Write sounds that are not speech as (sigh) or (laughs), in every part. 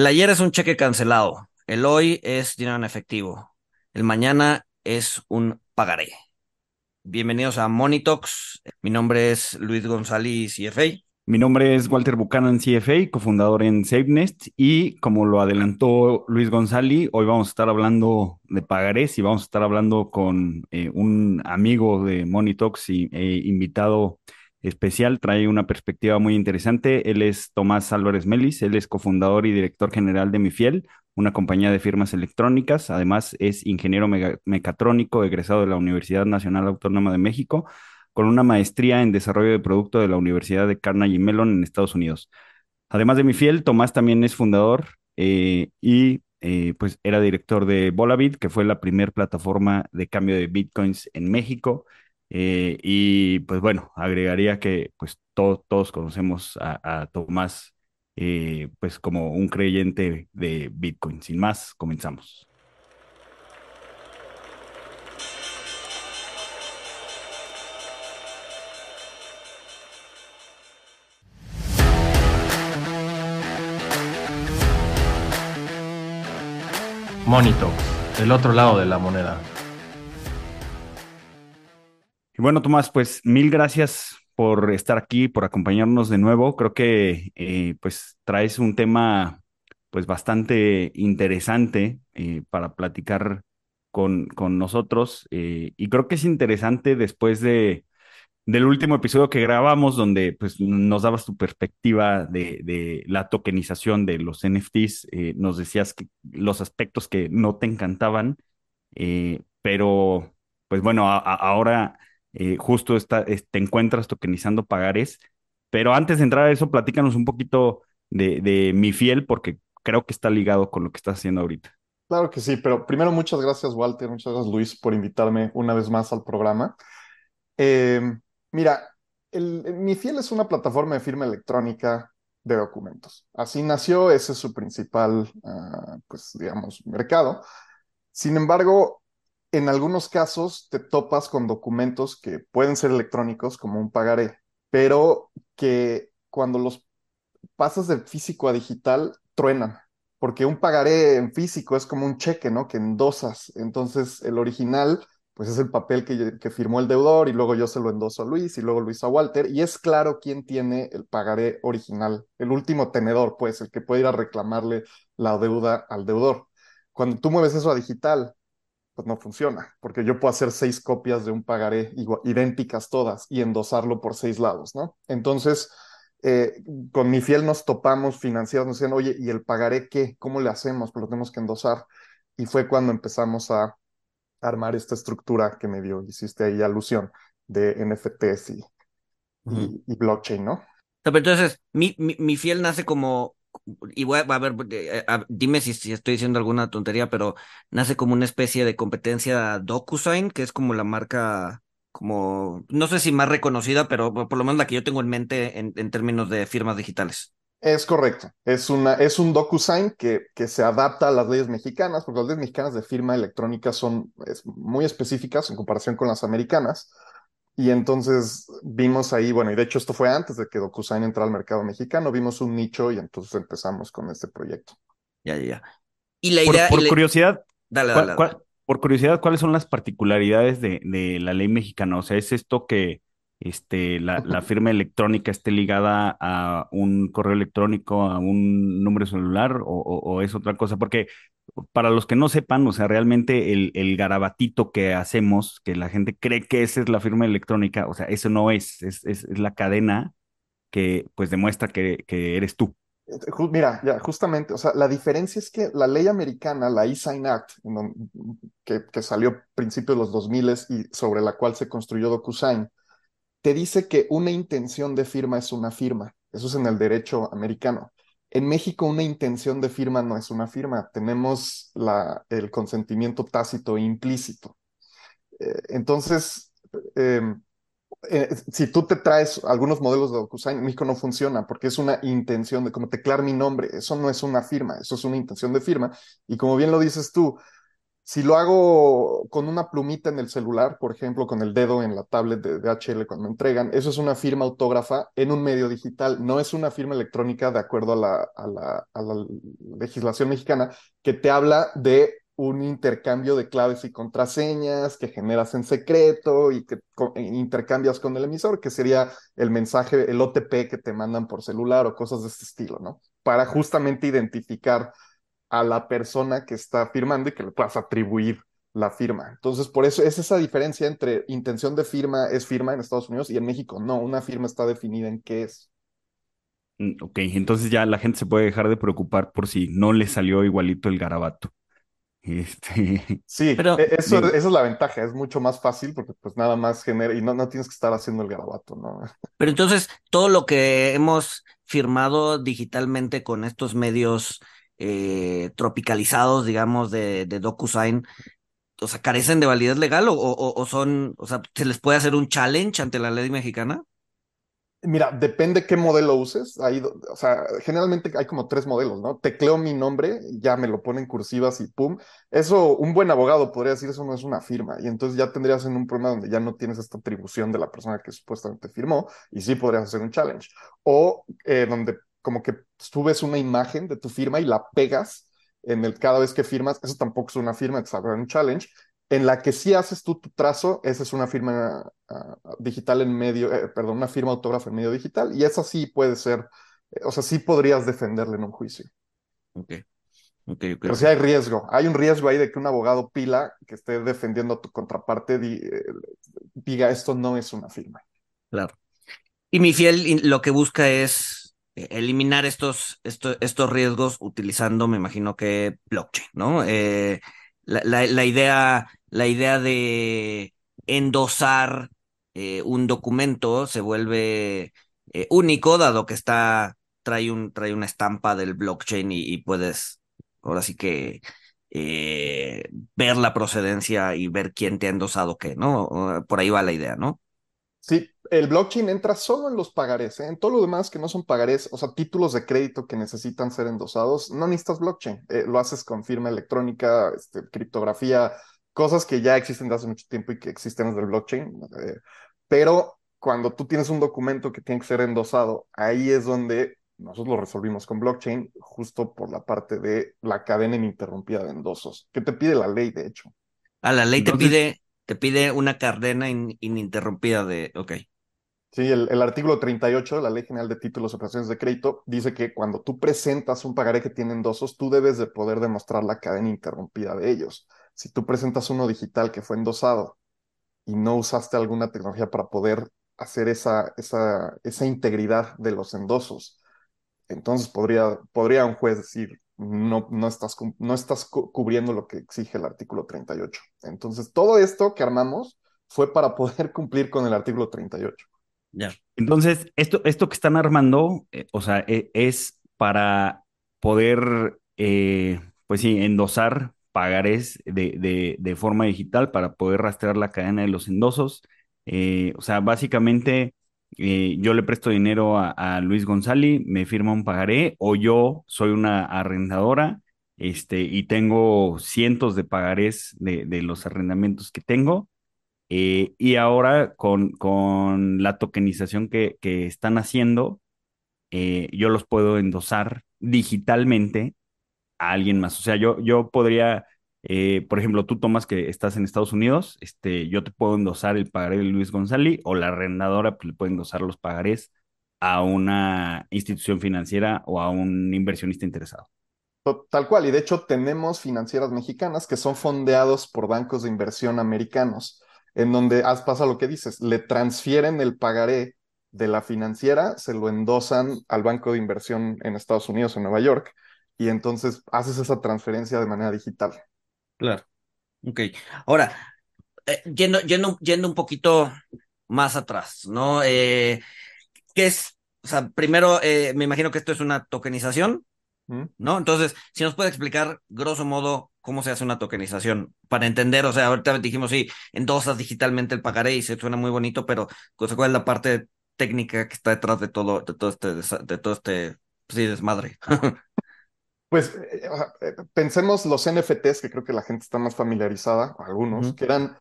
El ayer es un cheque cancelado, el hoy es dinero en efectivo, el mañana es un pagaré. Bienvenidos a Monitox. Mi nombre es Luis González, CFA. Mi nombre es Walter Buchanan, CFA, cofundador en SafeNest y como lo adelantó Luis González, hoy vamos a estar hablando de pagarés y vamos a estar hablando con eh, un amigo de Monitox y eh, invitado especial, trae una perspectiva muy interesante. Él es Tomás Álvarez Melis, él es cofundador y director general de Mifiel, una compañía de firmas electrónicas. Además, es ingeniero mecatrónico egresado de la Universidad Nacional Autónoma de México, con una maestría en desarrollo de producto de la Universidad de Carnegie Mellon en Estados Unidos. Además de Mifiel, Tomás también es fundador eh, y eh, pues era director de Bolavit, que fue la primera plataforma de cambio de bitcoins en México. Eh, y pues bueno, agregaría que pues todos conocemos a, Tomás eh, pues como un creyente de Bitcoin. Sin más, comenzamos. Monito, el otro lado de la moneda bueno, Tomás, pues mil gracias por estar aquí, por acompañarnos de nuevo. Creo que eh, pues traes un tema pues bastante interesante eh, para platicar con, con nosotros eh, y creo que es interesante después de del último episodio que grabamos donde pues nos dabas tu perspectiva de, la tokenización de los NFTs, nos decías que los aspectos que no te encantaban, pero pues bueno, ahora eh, justo está, te encuentras tokenizando pagares. Pero antes de entrar a eso, platícanos un poquito de, mi fiel, porque creo que está ligado con lo que estás haciendo ahorita. Claro que sí, pero primero muchas gracias Walter, muchas gracias Luis por invitarme una vez más al programa. Em, mira, el, Mi Fiel es una plataforma de firma electrónica de documentos. Así nació, ese es su principal, ah, pues digamos, mercado. Sin embargo, en algunos casos te topas con documentos que pueden ser electrónicos, como un pagaré, pero que cuando los pasas de físico a digital, truenan. Porque un pagaré en físico es como un cheque, ¿no? Que endosas. Entonces, el original, pues es el papel que, que firmó el deudor y luego yo se lo endoso a Luis y luego Luis a Walter. Y es claro quién tiene el pagaré original, el último tenedor, pues, el que puede ir a reclamarle la deuda al deudor. Cuando tú mueves eso a digital, pues no funciona, porque yo puedo hacer seis copias de un pagaré idénticas todas y endosarlo por seis lados, ¿no? Entonces, eh, con mi fiel nos topamos financieros, nos decían, oye, ¿y el pagaré qué? ¿Cómo le hacemos? Pues lo tenemos que endosar. Y fue cuando empezamos a armar esta estructura que me dio, hiciste ahí alusión, de NFTs y, y, blockchain, ¿no? Entonces, mi, mi, mi fiel nace como y voy a, ver, eh, dime si, estoy diciendo alguna tontería, pero nace como una especie de competencia DocuSign, que es como la marca, como, no sé si más reconocida, pero por lo menos la que yo tengo en mente en, términos de firmas digitales. Es correcto, es, una, es un DocuSign que, que se adapta a las leyes mexicanas, porque las leyes mexicanas de firma electrónica son muy específicas en comparación con las americanas. Y entonces vimos ahí, bueno, y de hecho esto fue antes de que DocuSign entrara al mercado mexicano, vimos un nicho y entonces empezamos con este proyecto. Ya, ya, ya. Y la idea... Por, curiosidad, dale, dale, por curiosidad, ¿cuáles son las particularidades de, de, la ley mexicana? O sea, ¿es esto que este, la, la, firma electrónica esté ligada a un correo electrónico, a un número celular o, o es otra cosa? Porque para los que no sepan, o sea, realmente el, el, garabatito que hacemos, que la gente cree que esa es la firma electrónica, o sea, eso no es, es, es, la cadena que pues demuestra que, que, eres tú. Mira, ya, justamente, o sea, la diferencia es que la ley americana, la E-Sign Act, que, que, salió a principios de los 2000 y sobre la cual se construyó DocuSign, te dice que una intención de firma es una firma. Eso es en el derecho americano. En México una intención de firma no es una firma, tenemos el consentimiento tácito e implícito. Eh, entonces, em, eh, si tú te traes algunos modelos de DocuSign, en México no funciona porque es una intención de como teclar mi nombre, eso no es una firma, eso es una intención de firma. Y como bien lo dices tú, Si lo hago con una plumita en el celular, por ejemplo, con el dedo en la tablet de DHL cuando me entregan, eso es una firma autógrafa en un medio digital, no es una firma electrónica de acuerdo a la, a la, legislación mexicana que te habla de un intercambio de claves y contraseñas que generas en secreto y que intercambias con el emisor, que sería el mensaje, el OTP que te mandan por celular o cosas de este estilo, ¿no? Para justamente identificar a la persona que está firmando y que le puedas atribuir la firma. Entonces, por eso es esa diferencia entre intención de firma es firma en Estados Unidos y en México no, una firma está definida en qué es. Mm, ok, entonces ya la gente se puede dejar de preocupar por si no le salió igualito el garabato. Este... (laughs) Sí, pero, e-, eso, esa es la ventaja, es mucho más fácil porque pues nada más genera y no, no tienes que estar haciendo el garabato, ¿no? (laughs) Pero entonces, todo lo que hemos firmado digitalmente con estos medios eh, tropicalizados, digamos, de, de DocuSign, o sea, carecen de validez legal o, o, son, o sea, ¿se les puede hacer un challenge ante la ley mexicana? Mira, depende qué modelo uses. O sea, generalmente hay como tres modelos, ¿no? Tecleo mi nombre, ya me lo ponen cursivas y pum. Eso, un buen abogado podría decir, eso no es una firma. Y entonces ya tendrías en un problema donde ya no tienes esta atribución de la persona que supuestamente firmó y sí podrías hacer un challenge. O eh, donde como que subes una imagen de tu firma y la pegas en el cada vez que firmas, eso tampoco es una firma, es un challenge. En la que sí haces tú tu trazo, esa es una firma uh, digital en medio, eh, perdón, una firma autógrafa en medio digital, y esa sí puede ser, eh, o sea, sí podrías defenderle en un juicio. Ok. Okay, okay, Pero sí hay riesgo. Hay un riesgo ahí de que un abogado pila que esté defendiendo a tu contraparte eh, diga esto no es una firma. Claro. Y mi fiel lo que busca es eliminar estos, estos, estos riesgos utilizando, me imagino que blockchain, ¿no? Eh, la, la, idea, la idea de endosar eh, un documento se vuelve único, dado que está, trae, un, trae una estampa del blockchain y, puedes, ahora sí que ver la procedencia y ver quién te ha endosado qué, ¿no? Por ahí va la idea, ¿no? Sí, el blockchain entra solo en los pagarés, ¿eh? en todo lo demás que no son pagarés, o sea, títulos de crédito que necesitan ser endosados, no necesitas blockchain, eh, lo haces con firma electrónica, este, criptografía, cosas que ya existen desde hace mucho tiempo y que existen desde el blockchain, eh, pero cuando tú tienes un documento que tiene que ser endosado, ahí es donde nosotros lo resolvimos con blockchain, justo por la parte de la cadena ininterrumpida de endosos, que te pide la ley, de hecho. A la ley te pide te pide una cadena ininterrumpida de, ok. Sí, el, artículo 38 de la Ley General de Títulos y Operaciones de Crédito dice que cuando tú presentas un pagaré que tiene endosos, tú debes de poder demostrar la cadena interrumpida de ellos. Si tú presentas uno digital que fue endosado y no usaste alguna tecnología para poder hacer esa, esa, esa integridad de los endosos, entonces podría, podría un juez decir, no, no, estás, no estás cubriendo lo que exige el artículo 38. Entonces, todo esto que armamos fue para poder (laughs) cumplir con el artículo 38. Entonces, esto, esto que están armando, eh, o sea, e, es para poder, eh, pues sí, endosar pagares de, de, de, forma digital para poder rastrear la cadena de los endosos. Eh, o sea, básicamente yo le presto dinero a, Luis González, me firma un pagaré, o yo soy una arrendadora este, y tengo cientos de pagarés de, los arrendamientos que tengo. Eh, y ahora con, con la tokenización que, que están haciendo, eh, yo los puedo endosar digitalmente a alguien más. O sea, yo, yo podría eh, por ejemplo, tú tomas que estás en Estados Unidos, este, yo te puedo endosar el pagaré de Luis González o la arrendadora pues, le puede endosar los pagarés a una institución financiera o a un inversionista interesado. Tal cual, y de hecho tenemos financieras mexicanas que son fondeados por bancos de inversión americanos, en donde pasa lo que dices, le transfieren el pagaré de la financiera, se lo endosan al banco de inversión en Estados Unidos, en Nueva York, y entonces haces esa transferencia de manera digital. Claro. Ok. Ahora, eh, yendo, yendo, yendo un poquito más atrás, ¿no? Eh, ¿Qué es? O sea, primero, eh, me imagino que esto es una tokenización, ¿no? Entonces, si nos puede explicar, grosso modo, cómo se hace una tokenización, para entender, o sea, ahorita dijimos, sí, endosas digitalmente el pagaré y se suena muy bonito, pero ¿cuál es la parte técnica que está detrás de todo, de todo este, de todo este, pues sí, desmadre? (laughs) Pues eh, eh, pensemos los NFTs, que creo que la gente está más familiarizada, algunos, que eran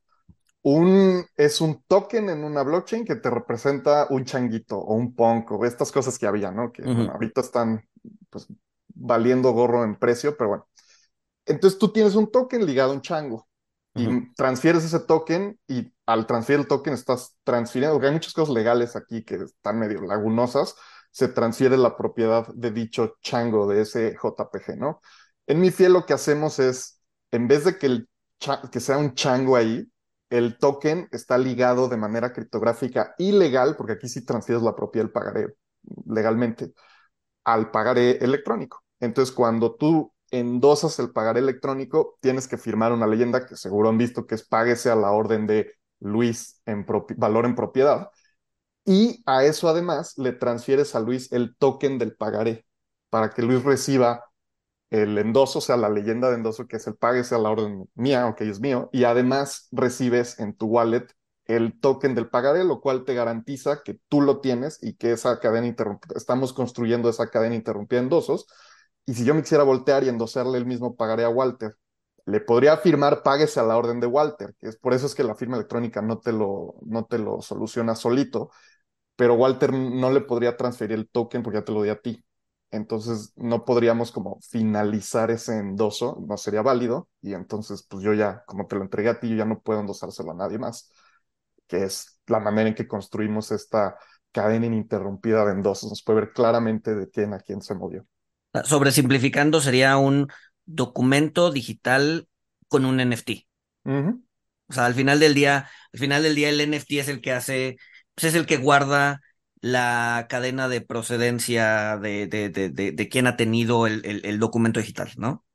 un, es un token en una blockchain que te representa un changuito o un punk o estas cosas que había, ¿no? Que bueno, ahorita están pues valiendo gorro en precio, pero bueno. Entonces tú tienes un token ligado a un chango y transfieres ese token y al transferir el token estás transfiriendo, porque hay muchas cosas legales aquí que están medio lagunosas, se transfiere la propiedad de dicho chango, de ese JPG, ¿no? En mi fiel lo que hacemos es, en vez de que, el que sea un chango ahí, el token está ligado de manera criptográfica ilegal, porque aquí sí transfieres la propiedad del pagaré legalmente, al pagaré electrónico. Entonces, cuando tú endosas el pagaré electrónico, tienes que firmar una leyenda que seguro han visto que es páguese a la orden de Luis en valor en propiedad. Y a eso además le transfieres a Luis el token del pagaré para que Luis reciba el endoso, o sea, la leyenda de endoso que es el páguese a la orden mía, ok, es mío, y además recibes en tu wallet el token del pagaré, lo cual te garantiza que tú lo tienes y que esa cadena interrumpida, estamos construyendo esa cadena interrumpida de endosos, y si yo me quisiera voltear y endosarle el mismo pagaré a Walter, le podría firmar páguese a la orden de Walter, que es por eso es que la firma electrónica no te lo, no te lo soluciona solito, pero Walter no le podría transferir el token porque ya te lo di a ti. Entonces no podríamos como finalizar ese endoso, no sería válido, y entonces pues yo ya, como te lo entregué a ti, yo ya no puedo endosárselo a nadie más, que es la manera en que construimos esta cadena ininterrumpida de endosos. Nos puede ver claramente de quién a quién se movió. Sobresimplificando, sería un documento digital con un NFT. O sea, al final del día, al final del día el NFT es el que hace, pues es el que guarda la cadena de procedencia de, de, de, de, de quién ha tenido el, el, el documento digital, ¿no?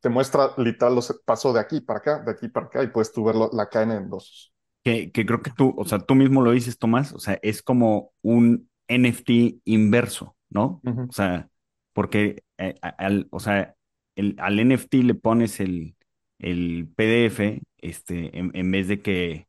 Te muestra literal los pasos de aquí para acá, de aquí para acá, y puedes tú ver lo- la cadena de endosos. Que, que creo que tú, o sea, tú mismo lo dices, Tomás, o sea, es como un NFT inverso, ¿no? O sea, porque eh, al, o sea, el, al NFT le pones el, el PDF, este, en, en vez de que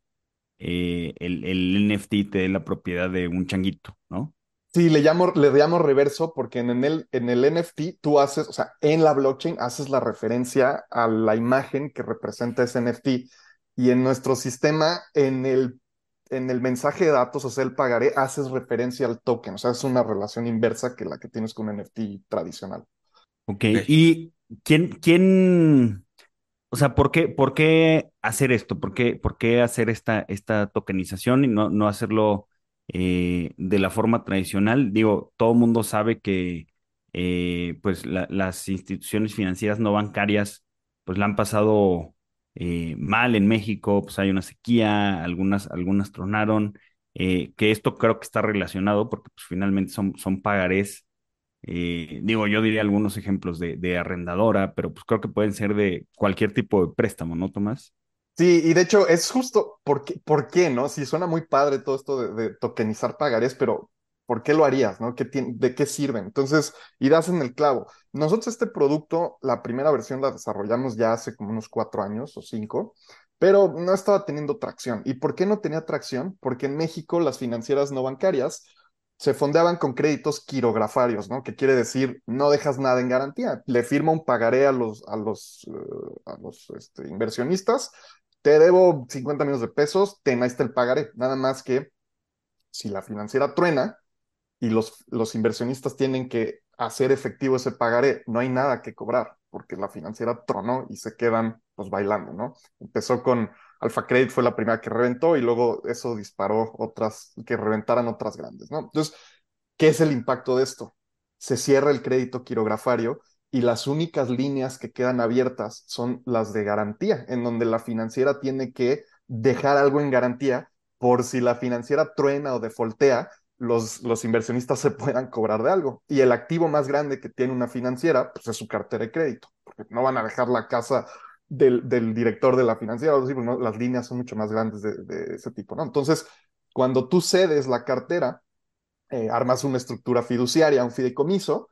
eh, el, el NFT te dé la propiedad de un changuito, ¿no? Sí, le llamo, le llamo reverso porque en el, en el NFT tú haces, o sea, en la blockchain haces la referencia a la imagen que representa ese NFT y en nuestro sistema, en el, en el mensaje de datos, o sea, el pagaré, haces referencia al token, o sea, es una relación inversa que la que tienes con un NFT tradicional. Ok, Ok. ¿y quién, quién, o sea, por qué, por qué hacer esto? ¿Por qué, por qué hacer esta, esta tokenización y no, no hacerlo eh, de la forma tradicional? Digo, todo el mundo sabe que eh, pues la- las instituciones financieras no bancarias pues la han pasado eh, mal en México, pues hay una sequía, algunas, algunas tronaron, eh, que esto creo que está relacionado porque pues finalmente son, son pagarés eh, digo, yo diría algunos ejemplos de, de arrendadora, pero pues creo que pueden ser de cualquier tipo de préstamo, ¿no, Tomás? Sí, y de hecho es justo, ¿por qué, por qué no? Sí, suena muy padre todo esto de, de tokenizar pagarés, pero ¿por qué lo harías, no? ¿Qué tien- ¿De qué sirven? Entonces, y das en el clavo. Nosotros este producto, la primera versión la desarrollamos ya hace como unos cuatro años o cinco, pero no estaba teniendo tracción. ¿Y por qué no tenía tracción? Porque en México las financieras no bancarias se fondeaban con créditos quirografarios, ¿no? Que quiere decir, no dejas nada en garantía. Le firma un pagaré a los, a los, eh, a los este, inversionistas te debo 50 millones de pesos, ten, ahí está el pagaré. Nada más que si la financiera truena y los, los inversionistas tienen que hacer efectivo ese pagaré, no hay nada que cobrar, porque la financiera tronó y se quedan pues bailando, ¿no? Empezó con Alfa Credit, fue la primera que reventó y luego eso disparó otras, que reventaran otras grandes, ¿no? Entonces, ¿qué es el impacto de esto? Se cierra el crédito quirografario y las únicas líneas que quedan abiertas son las de garantía, en donde la financiera tiene que dejar algo en garantía por si la financiera truena o defoltea, los, los inversionistas se puedan cobrar de algo. Y el activo más grande que tiene una financiera, pues es su cartera de crédito, porque no van a dejar la casa del, del director de la financiera, ¿no? las líneas son mucho más grandes de, de, ese tipo, ¿no? Entonces, cuando tú cedes la cartera, eh, armas una estructura fiduciaria, un fideicomiso,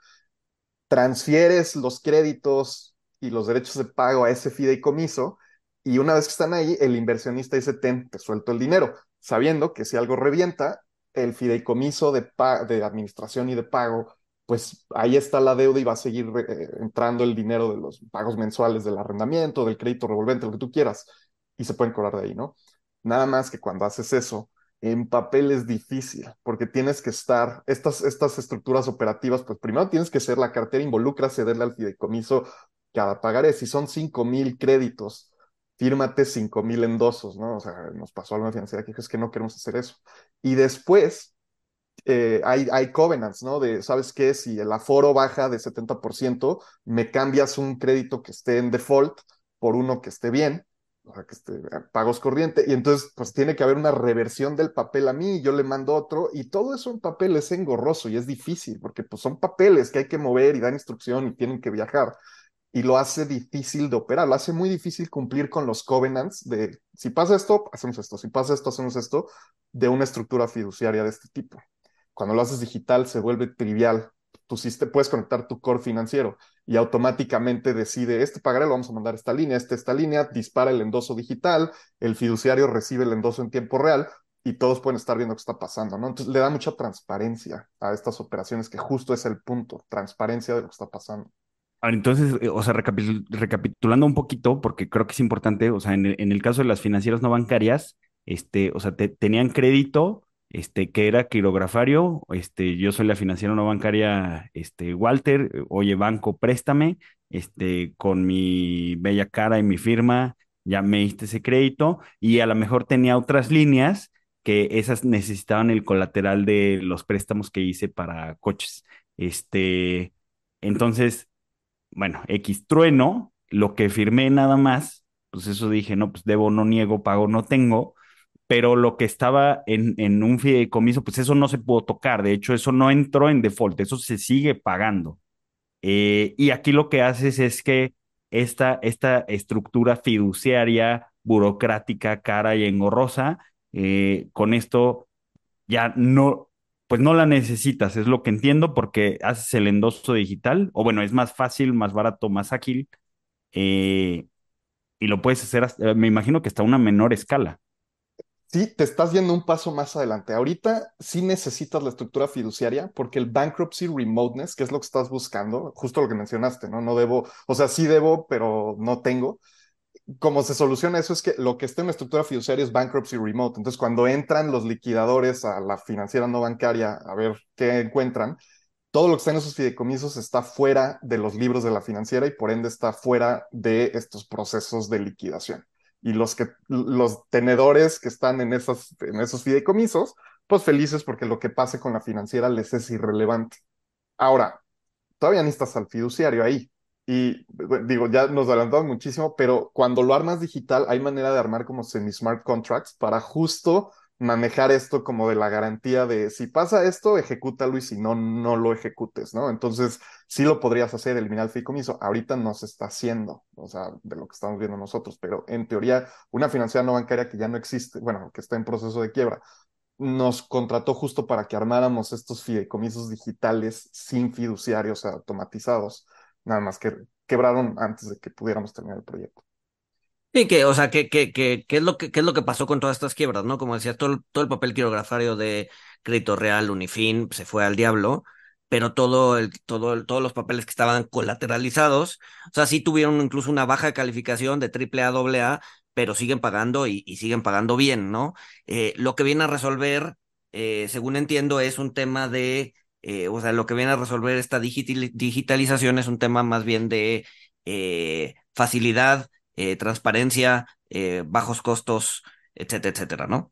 transfieres los créditos y los derechos de pago a ese fideicomiso y una vez que están ahí, el inversionista dice, ten, te suelto el dinero, sabiendo que si algo revienta, el fideicomiso de, de administración y de pago pues ahí está la deuda y va a seguir eh, entrando el dinero de los pagos mensuales del arrendamiento, del crédito revolvente, lo que tú quieras, y se pueden cobrar de ahí, ¿no? Nada más que cuando haces eso, en papel es difícil, porque tienes que estar, estas, estas estructuras operativas, pues primero tienes que ser la cartera, involucra cederle al fideicomiso cada pagaré. Si son cinco mil créditos, fírmate cinco mil endosos, ¿no? O sea, nos pasó a una financiera que es que no queremos hacer eso. Y después eh, hay, hay covenants, ¿no? De, ¿sabes qué? Si el aforo baja de 70%, me cambias un crédito que esté en default por uno que esté bien o sea, que este, pagos corriente, y entonces pues tiene que haber una reversión del papel a mí, yo le mando otro, y todo eso en papel es engorroso y es difícil, porque pues son papeles que hay que mover y dar instrucción y tienen que viajar, y lo hace difícil de operar, lo hace muy difícil cumplir con los covenants de si pasa esto, hacemos esto, si pasa esto, hacemos esto, de una estructura fiduciaria de este tipo. Cuando lo haces digital se vuelve trivial, tu puedes conectar tu core financiero y automáticamente decide, este pagaré lo vamos a mandar a esta línea, este esta línea, dispara el endoso digital, el fiduciario recibe el endoso en tiempo real y todos pueden estar viendo qué está pasando, ¿no? Entonces le da mucha transparencia a estas operaciones, que justo es el punto, transparencia de lo que está pasando. Entonces, eh, o sea, recapitulando un poquito, porque creo que es importante, o sea, en el, caso de las financieras no bancarias, este, o sea, tenían crédito, este, que era quirografario, este, yo soy la financiera no bancaria, este, Walter, oye, banco, préstame, este, con mi bella cara y mi firma, ya me diste ese crédito, y a lo mejor tenía otras líneas que esas necesitaban el colateral de los préstamos que hice para coches. Este, entonces, bueno, X trueno, lo que firmé nada más, pues eso dije, no, pues debo, no niego, pago, no tengo pero lo que estaba en, en un fideicomiso, pues eso no se pudo tocar. De hecho, eso no entró en default, eso se sigue pagando. Eh, y aquí lo que haces es que esta, esta estructura fiduciaria, burocrática, cara y engorrosa, eh, con esto ya no, pues no la necesitas, es lo que entiendo, porque haces el endoso digital, o bueno, es más fácil, más barato, más ágil, eh, y lo puedes hacer, me imagino que hasta una menor escala. Sí, te estás yendo un paso más adelante. Ahorita sí necesitas la estructura fiduciaria porque el bankruptcy remoteness, que es lo que estás buscando, justo lo que mencionaste, ¿no? No debo, o sea, sí debo, pero no tengo. Cómo se soluciona eso es que lo que está en la estructura fiduciaria es bankruptcy remote. Entonces, cuando entran los liquidadores a la financiera no bancaria a ver qué encuentran, todo lo que está en esos fideicomisos está fuera de los libros de la financiera y por ende está fuera de estos procesos de liquidación y los, que, los tenedores que están en, esas, en esos fideicomisos, pues felices porque lo que pase con la financiera les es irrelevante. Ahora, todavía necesitas al fiduciario ahí. Y digo, ya nos adelantamos muchísimo, pero cuando lo armas digital, hay manera de armar como semi-smart contracts para justo manejar esto como de la garantía de si pasa esto, ejecútalo y si no, no lo ejecutes, ¿no? Entonces, sí lo podrías hacer, eliminar el fideicomiso. Ahorita no se está haciendo, o sea, de lo que estamos viendo nosotros, pero en teoría, una financiera no bancaria que ya no existe, bueno, que está en proceso de quiebra, nos contrató justo para que armáramos estos fideicomisos digitales sin fiduciarios automatizados, nada más que quebraron antes de que pudiéramos terminar el proyecto. Sí, que, o sea, que, que, que, ¿qué es lo que, qué es lo que pasó con todas estas quiebras, ¿no? Como decía, todo, todo el papel quirografario de Crédito Real, Unifin, se fue al diablo, pero todo el, todo todos los papeles que estaban colateralizados, o sea, sí tuvieron incluso una baja calificación de triple A, doble pero siguen pagando y, y siguen pagando bien, ¿no? Eh, lo que viene a resolver, eh, según entiendo, es un tema de, eh, o sea, lo que viene a resolver esta digitalización es un tema más bien de facilidad eh, transparencia, eh, bajos costos, etcétera, etcétera, ¿no?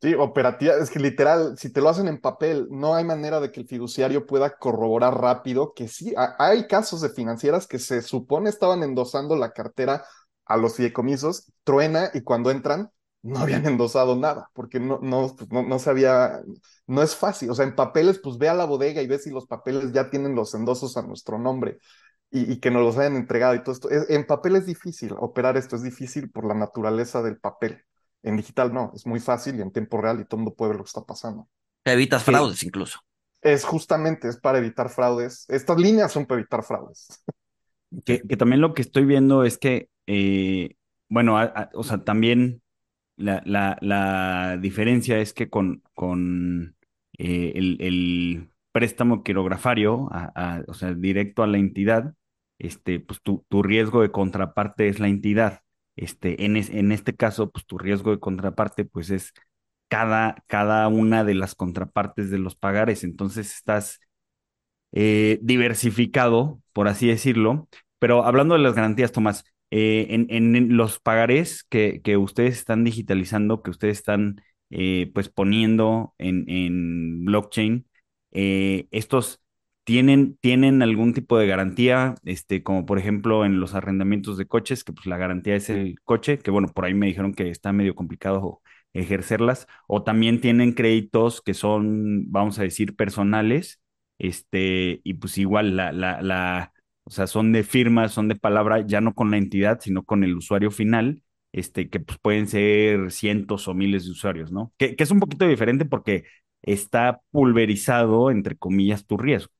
Sí, operativa, es que literal, si te lo hacen en papel, no hay manera de que el fiduciario pueda corroborar rápido que sí, hay casos de financieras que se supone estaban endosando la cartera a los fideicomisos, truena y cuando entran no habían endosado nada, porque no, no, pues no, no se había, no es fácil, o sea, en papeles, pues ve a la bodega y ve si los papeles ya tienen los endosos a nuestro nombre y, que nos los hayan entregado y todo esto. en papel es difícil operar esto, es difícil por la naturaleza del papel. En digital no, es muy fácil y en tiempo real y todo el mundo puede ver lo que está pasando. Evitas fraudes incluso. Es justamente, es para evitar fraudes. Estas líneas son para evitar fraudes. Que, también lo que estoy viendo es que, eh, bueno, o sea, también la, la, la, diferencia es que con, con eh, el, el, préstamo quirografario, o sea, directo a la entidad, este, pues tu, tu riesgo de contraparte es la entidad. Este, en, en este caso, pues tu riesgo de contraparte, pues es cada, cada una de las contrapartes de los pagares. Entonces estás eh, diversificado, por así decirlo. Pero hablando de las garantías, Tomás, eh, en, los pagarés que, que, ustedes están digitalizando, que ustedes están eh, pues poniendo en, en blockchain, estos tienen, tienen algún tipo de garantía, este, como por ejemplo en los arrendamientos de coches, que pues la garantía es el coche, que bueno, por ahí me dijeron que está medio complicado ejercerlas, o también tienen créditos que son, vamos a decir, personales, este, y pues igual la, la, o sea, son de firma, son de palabra, ya no con la entidad, sino con el usuario final, este, que pues pueden ser cientos o miles de usuarios, ¿no? Que, es un poquito diferente porque está pulverizado, entre comillas, tu riesgo.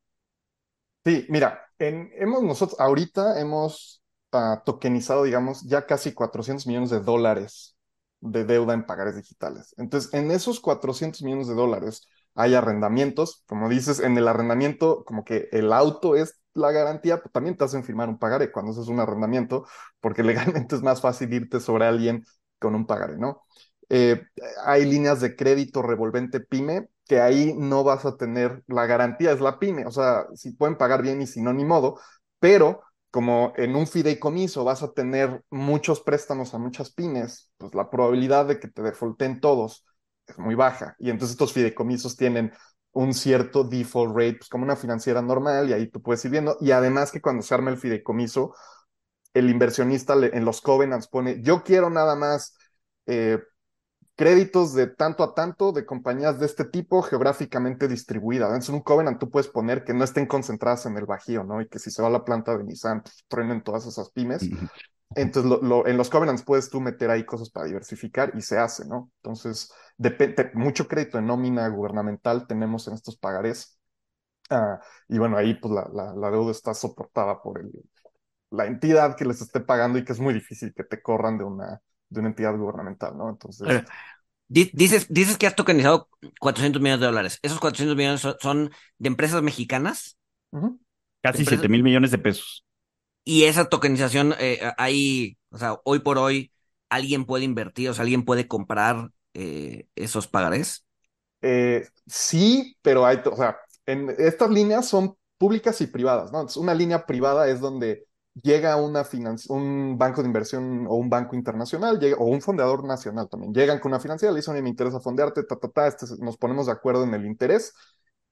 Sí, mira, hemos nosotros ahorita hemos uh, tokenizado, digamos, ya casi 400 millones de dólares de deuda en pagares digitales. Entonces, en esos 400 millones de dólares hay arrendamientos, como dices, en el arrendamiento, como que el auto es la garantía, pero también te hacen firmar un pagaré cuando haces un arrendamiento, porque (laughs) legalmente es más fácil irte sobre alguien con un pagaré, ¿no? Eh, hay líneas de crédito revolvente pyme que ahí no vas a tener la garantía, es la pyme, o sea, si pueden pagar bien y si no, ni modo, pero como en un fideicomiso vas a tener muchos préstamos a muchas pymes, pues la probabilidad de que te defaulten todos es muy baja. Y entonces estos fideicomisos tienen un cierto default rate, pues como una financiera normal, y ahí tú puedes ir viendo. Y además que cuando se arma el fideicomiso, el inversionista en los covenants pone, yo quiero nada más eh, créditos de tanto a tanto de compañías de este tipo geográficamente distribuidas. En un Covenant tú puedes poner que no estén concentradas en el Bajío, ¿no? Y que si se va la planta de Nissan, pues, truenen todas esas pymes. Entonces, en los Covenants puedes tú meter ahí cosas para diversificar y se hace, ¿no? Entonces, depende, mucho crédito en nómina gubernamental tenemos en estos pagarés. Ah, y bueno, ahí pues la, la, deuda está soportada por el, la entidad que les esté pagando y que es muy difícil que te corran de una, de una entidad gubernamental, ¿no? Entonces... dices, dices que has tokenizado 400 millones de dólares. ¿Esos 400 millones son, de empresas mexicanas? Casi 7 mil millones de pesos. Y esa tokenización, eh, ahí, o sea, hoy por hoy, ¿alguien puede invertir, o sea, alguien puede comprar eh, esos pagarés? Eh, sí, pero hay, o sea, en estas líneas son públicas y privadas, ¿no? Entonces, una línea privada es donde llega una un banco de inversión o un banco internacional, llega, o un fondeador nacional también, llegan con una financiera, le dicen, oye, me interesa fondearte, ta, ta, ta, este, nos ponemos de acuerdo en el interés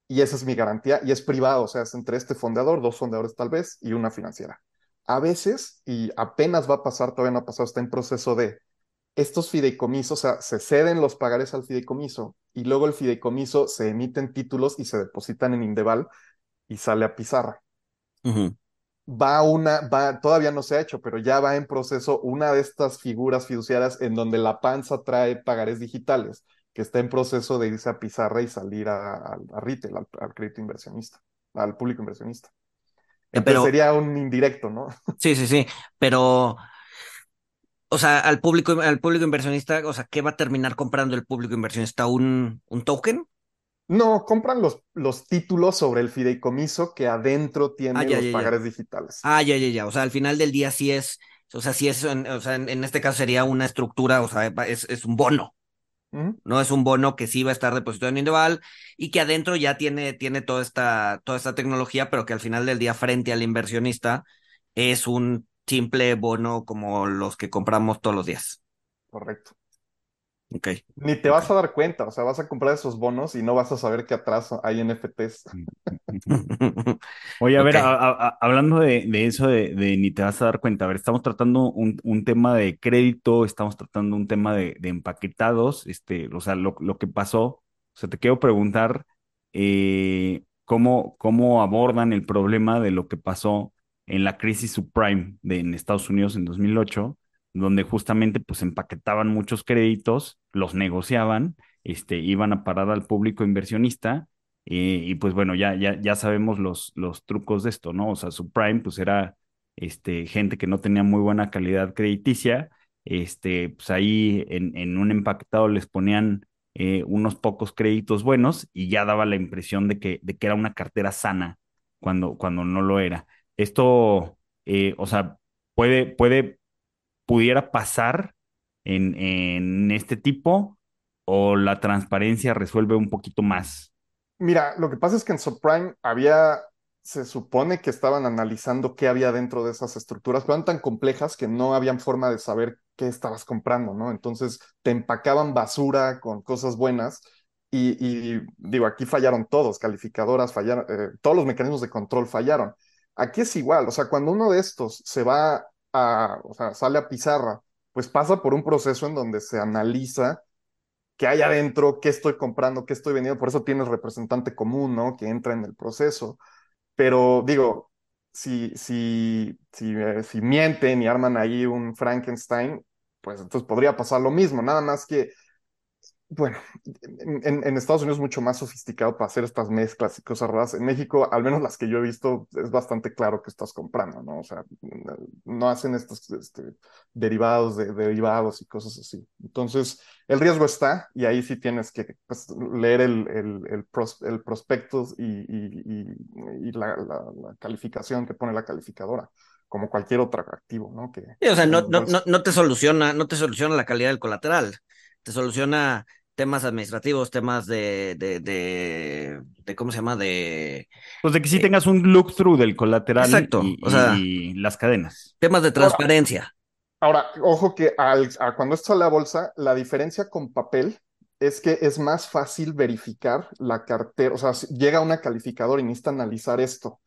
y esa es mi garantía y es privado, o sea, es entre este fondeador, dos fondeadores tal vez y una financiera. A veces, y apenas va a pasar, todavía no ha pasado, está en proceso de estos fideicomisos, o sea, se ceden los pagares al fideicomiso y luego el fideicomiso se emiten títulos y se depositan en Indeval y sale a pizarra va una, va, todavía no se ha hecho, pero ya va en proceso una de estas figuras fiduciarias en donde la panza trae pagarés digitales, que está en proceso de irse a pizarra y salir a, retail, al, crédito inversionista, al público inversionista. pero, sería un indirecto, ¿no? Sí, sí, sí, pero, o sea, al público, al público inversionista, o sea, ¿qué va a terminar comprando el público inversionista? ¿Un, un token? No, compran los, los títulos sobre el fideicomiso que adentro tienen ah, los pagares digitales. Ah, ya, ya, ya. O sea, al final del día sí es, o sea, sí es, o sea, en, este caso sería una estructura, o sea, es, es un bono. No es un bono que sí va a estar depositado en Indeval y que adentro ya tiene, tiene toda, esta, toda esta tecnología, pero que al final del día, frente al inversionista, es un simple bono como los que compramos todos los días. Correcto. Okay. Ni te vas a dar cuenta, o sea, vas a comprar esos bonos y no vas a saber que atrás hay NFTs. (laughs) Oye, a ver, hablando de, eso de, ni te vas a dar cuenta, a ver, estamos tratando un, tema de crédito, estamos tratando un tema de, empaquetados, este, o sea, lo, que pasó, o sea, te quiero preguntar eh, cómo, cómo abordan el problema de lo que pasó en la crisis subprime de, en Estados Unidos en 2008 donde justamente pues empaquetaban muchos créditos, los negociaban, este, iban a parar al público inversionista y pues bueno, ya, ya, ya sabemos los, los trucos de esto, ¿no? O sea, subprime pues era este, gente que no tenía muy buena calidad crediticia, este, pues ahí en, en un empaquetado les ponían eh, unos pocos créditos buenos y ya daba la impresión de que, de que era una cartera sana cuando, cuando no lo era. Esto, eh, o sea, puede, puede, pudiera pasar en, en este tipo o la transparencia resuelve un poquito más. Mira, lo que pasa es que en Subprime había, se supone que estaban analizando qué había dentro de esas estructuras, pero eran tan complejas que no habían forma de saber qué estabas comprando, ¿no? Entonces te empacaban basura con cosas buenas y, digo, aquí fallaron todos, calificadoras fallaron, eh, todos los mecanismos de control fallaron. Aquí es igual, o sea, cuando uno de estos se va a, o sea, sale a pizarra, pues pasa por un proceso en donde se analiza qué hay adentro, qué estoy comprando, qué estoy vendiendo. Por eso tienes representante común, ¿no? Que entra en el proceso. Pero digo, si, si, si, eh, si mienten y arman ahí un Frankenstein, pues entonces podría pasar lo mismo. Nada más que bueno, en, en, Estados Unidos es mucho más sofisticado para hacer estas mezclas y cosas raras. En México, al menos las que yo he visto, es bastante claro que estás comprando, ¿no? O sea, no hacen estos este, derivados de, de, derivados y cosas así. Entonces, el riesgo está y ahí sí tienes que pues, leer el, el, el, pros, el prospectus y, y, y, y la, la, la, calificación que pone la calificadora como cualquier otro activo, ¿no? Que, sí, o sea, no, no, no, no te soluciona, no te soluciona la calidad del colateral, te soluciona temas administrativos, temas de, de, de, de, ¿cómo se llama? De... Pues de que sí eh, tengas un look-through del colateral exacto, y, o sea, y las cadenas. Temas de transparencia. Ahora, ahora ojo que al, a cuando esto sale a bolsa, la diferencia con papel es que es más fácil verificar la cartera, o sea, si llega una calificadora y necesita analizar esto,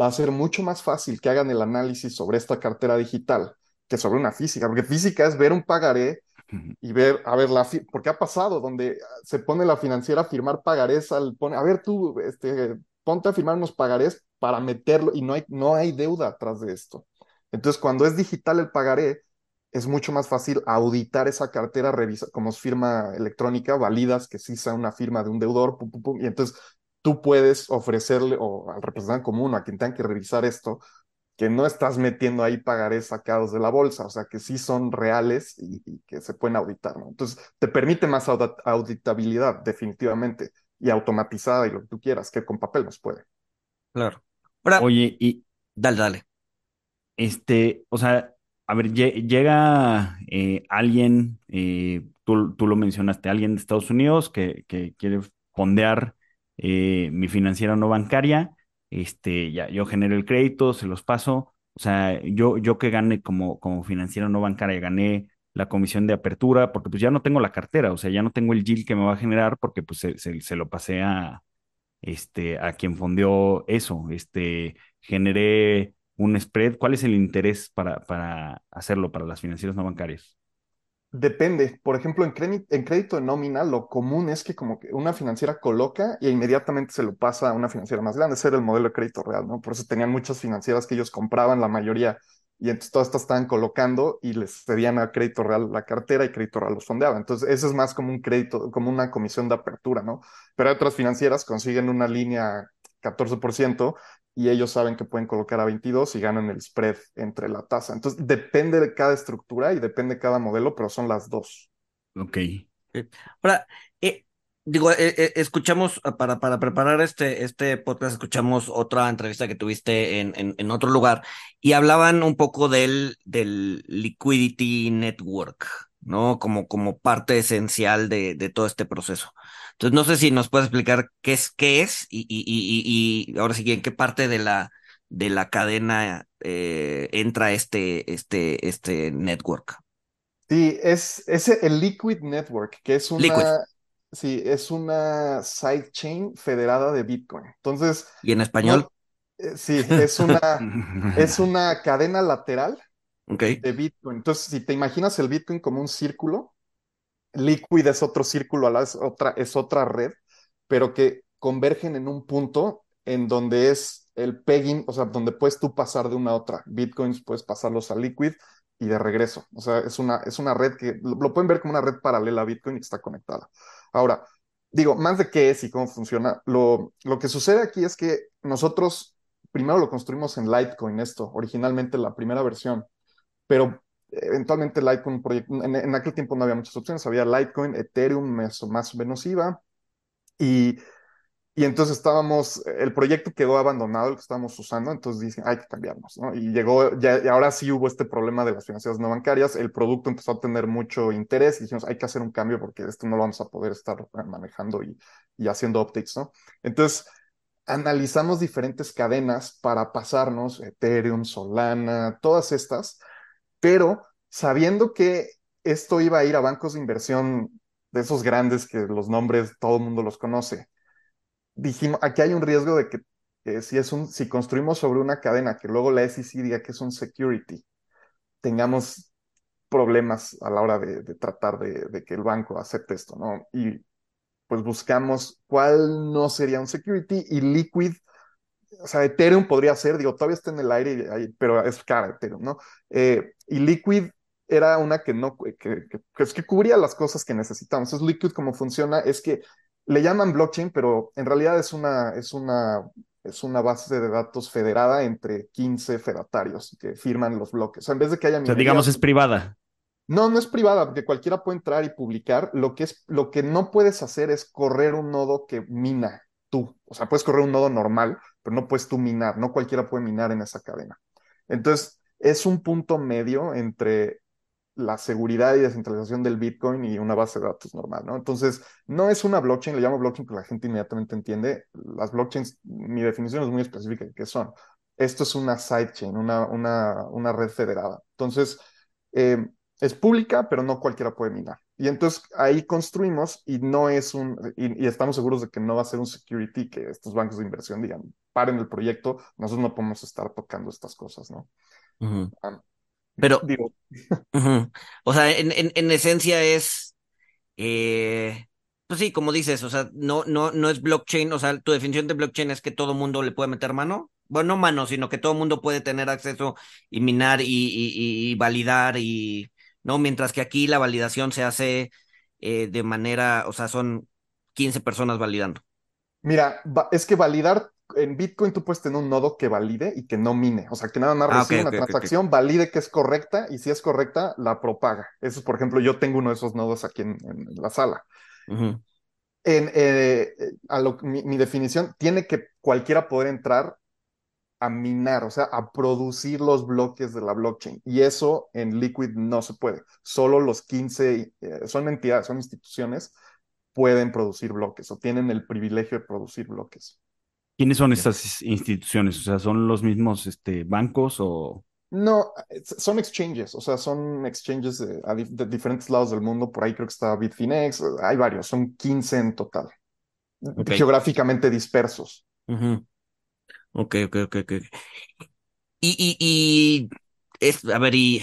va a ser mucho más fácil que hagan el análisis sobre esta cartera digital que sobre una física, porque física es ver un pagaré y ver, a ver, la, porque ha pasado, donde se pone la financiera a firmar pagarés, al, pone, a ver tú, este, ponte a firmar unos pagarés para meterlo y no hay, no hay deuda atrás de esto. Entonces, cuando es digital el pagaré, es mucho más fácil auditar esa cartera, revisa, como es firma electrónica, validas que sí sea una firma de un deudor, pum, pum, y entonces tú puedes ofrecerle o al representante común o a quien tenga que revisar esto, que no estás metiendo ahí pagarés sacados de la bolsa, o sea, que sí son reales y, y que se pueden auditar, ¿no? Entonces, te permite más auditabilidad, definitivamente, y automatizada y lo que tú quieras, que con papel nos puede. Claro. Ahora, Oye, y... Dale, dale. Este, o sea, a ver, llega eh, alguien, eh, tú, tú, lo mencionaste, alguien de Estados Unidos que, que quiere fondear eh, mi financiera no bancaria este, ya yo genero el crédito, se los paso, o sea, yo, yo que gane como, como financiera no bancaria, gané la comisión de apertura, porque pues ya no tengo la cartera, o sea, ya no tengo el yield que me va a generar porque pues se, se, se lo pasé a, este, a quien fondeó eso, este, generé un spread, ¿cuál es el interés para, para hacerlo para las financieras no bancarias? Depende. Por ejemplo, en, crédito, en crédito nómina, lo común es que como que una financiera coloca y inmediatamente se lo pasa a una financiera más grande. Ese era el modelo de crédito real, ¿no? Por eso tenían muchas financieras que ellos compraban, la mayoría, y entonces todas estas estaban colocando y les cedían a crédito real la cartera y crédito real los fondeaba. Entonces, eso es más como un crédito, como una comisión de apertura, ¿no? Pero otras financieras consiguen una línea 14% y ellos saben que pueden colocar a 22 y ganan el spread entre la tasa. Entonces, depende de cada estructura y depende de cada modelo, pero son las dos. Ok. Ahora, eh, digo, eh, eh, escuchamos, ah, para, para preparar este, este podcast, escuchamos otra entrevista que tuviste en, en, en otro lugar y hablaban un poco del, del Liquidity Network, ¿no? Como, como parte esencial de, de todo este proceso. Entonces, no sé si nos puedes explicar qué es, qué es y, y, y, y ahora sí, en qué parte de la, de la cadena eh, entra este, este, este network. Sí, es, es el Liquid Network, que es una, Liquid. sí, es una sidechain federada de Bitcoin. Entonces. ¿Y en español? No, sí, es una, es (laughs) una cadena lateral okay. de Bitcoin. Entonces, si te imaginas el Bitcoin como un círculo, Liquid es otro círculo, es otra, es otra red, pero que convergen en un punto en donde es el pegging, o sea, donde puedes tú pasar de una a otra. Bitcoins puedes pasarlos a Liquid y de regreso. O sea, es una, es una red que lo, pueden ver como una red paralela a Bitcoin y está conectada. Ahora, digo, más de qué es y cómo funciona, lo, lo que sucede aquí es que nosotros primero lo construimos en Litecoin, esto, originalmente la primera versión, pero eventualmente Litecoin, en, en, aquel tiempo no había muchas opciones, había Litecoin, Ethereum más, más o menos iba, y y entonces estábamos, el proyecto quedó abandonado, el que estábamos usando, entonces dicen, hay que cambiarnos, ¿no? Y llegó, ya, y ahora sí hubo este problema de las financieras no bancarias, el producto empezó a tener mucho interés y dijimos, hay que hacer un cambio porque esto no lo vamos a poder estar manejando y, y haciendo updates, ¿no? Entonces, analizamos diferentes cadenas para pasarnos, Ethereum, Solana, todas estas, pero sabiendo que esto iba a ir a bancos de inversión de esos grandes que los nombres todo el mundo los conoce dijimos, aquí hay un riesgo de que si, construimos sobre una cadena que luego la SEC diga que es un security, tengamos problemas a la hora de, tratar de, que el banco acepte esto, ¿no? Y pues buscamos cuál no sería un security y Liquid, o sea, Ethereum podría ser, digo, todavía está en el aire, pero es cara Ethereum, ¿no? Eh, y Liquid era una que no, que, que, que, que, cubría las cosas que necesitamos. Es Liquid como funciona, es que le llaman blockchain, pero en realidad es una, es una, es una base de datos federada entre 15 fedatarios que firman los bloques. O sea, en vez de que haya... O sea, digamos, es privada. No, no es privada, porque cualquiera puede entrar y publicar. Lo que, es, lo que no puedes hacer es correr un nodo que mina tú. O sea, puedes correr un nodo normal, pero no puedes tú minar. No cualquiera puede minar en esa cadena. Entonces, es un punto medio entre la seguridad y descentralización del Bitcoin y una base de datos normal, ¿no? Entonces, no es una blockchain, le llamo blockchain porque la gente inmediatamente entiende. Las blockchains, mi definición es muy específica de qué son. Esto es una sidechain, una, una, red federada. Entonces, eh, es pública, pero no cualquiera puede minar. Y entonces ahí construimos y no es un, y, estamos seguros de que no va a ser un security que estos bancos de inversión digan, paren el proyecto, nosotros no podemos estar tocando estas cosas, ¿no? Pero, (laughs) o sea, en, en, en esencia es, eh, pues sí, como dices, o sea, no, no, no es blockchain, o sea, tu definición de blockchain es que todo mundo le puede meter mano. Bueno, no mano, sino que todo mundo puede tener acceso y minar y, y, y validar y, ¿no? Mientras que aquí la validación se hace eh, de manera, o sea, son 15 personas validando. Mira, es que validar en Bitcoin tú puedes tener un nodo que valide y que no mine. O sea, que nada más ah, recibe una transacción, valide que es correcta y si es correcta, la propaga. Eso es, por ejemplo, yo tengo uno de esos nodos aquí en, la sala. En, eh, a lo, mi, definición, tiene que cualquiera poder entrar a minar, o sea, a producir los bloques de la blockchain. Y eso en Liquid no se puede. Solo los 15, eh, son entidades, son instituciones, pueden producir bloques o tienen el privilegio de producir bloques. ¿Quiénes son estas instituciones? O sea, ¿son los mismos este, bancos o...? No, son exchanges, o sea, son exchanges de, diferentes lados del mundo. Por ahí creo que está Bitfinex, hay varios, son 15 en total, geográficamente dispersos. Ok, ok, ok, ok. Y, y, y es, a ver, y,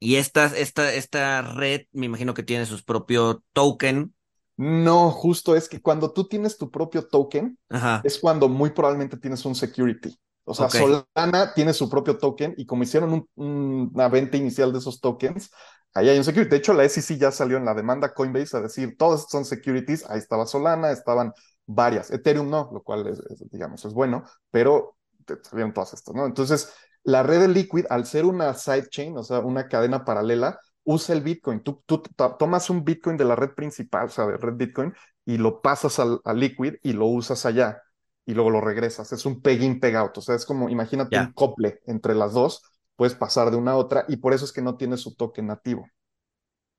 y esta, esta, esta red, me imagino que tiene su propio token, no, justo es que cuando tú tienes tu propio token, es cuando muy probablemente tienes un security. O sea, Solana tiene su propio token y como hicieron una venta inicial de esos tokens, ahí hay un security. De hecho, la SEC ya salió en la demanda Coinbase a decir, todos son securities. Ahí estaba Solana, estaban varias. Ethereum no, lo cual, es, digamos, es bueno, pero salieron todas estas, ¿no? Entonces, la red de Liquid, al ser una sidechain, o sea, una cadena paralela, usa el Bitcoin. Tú, tú tomas un Bitcoin de la red principal, o sea, de red Bitcoin, y lo pasas al, Liquid y lo usas allá y luego lo regresas. Es un peg-in, peg-out. O sea, es como, imagínate un cople entre las dos, puedes pasar de una a otra y por eso es que no tiene su token nativo.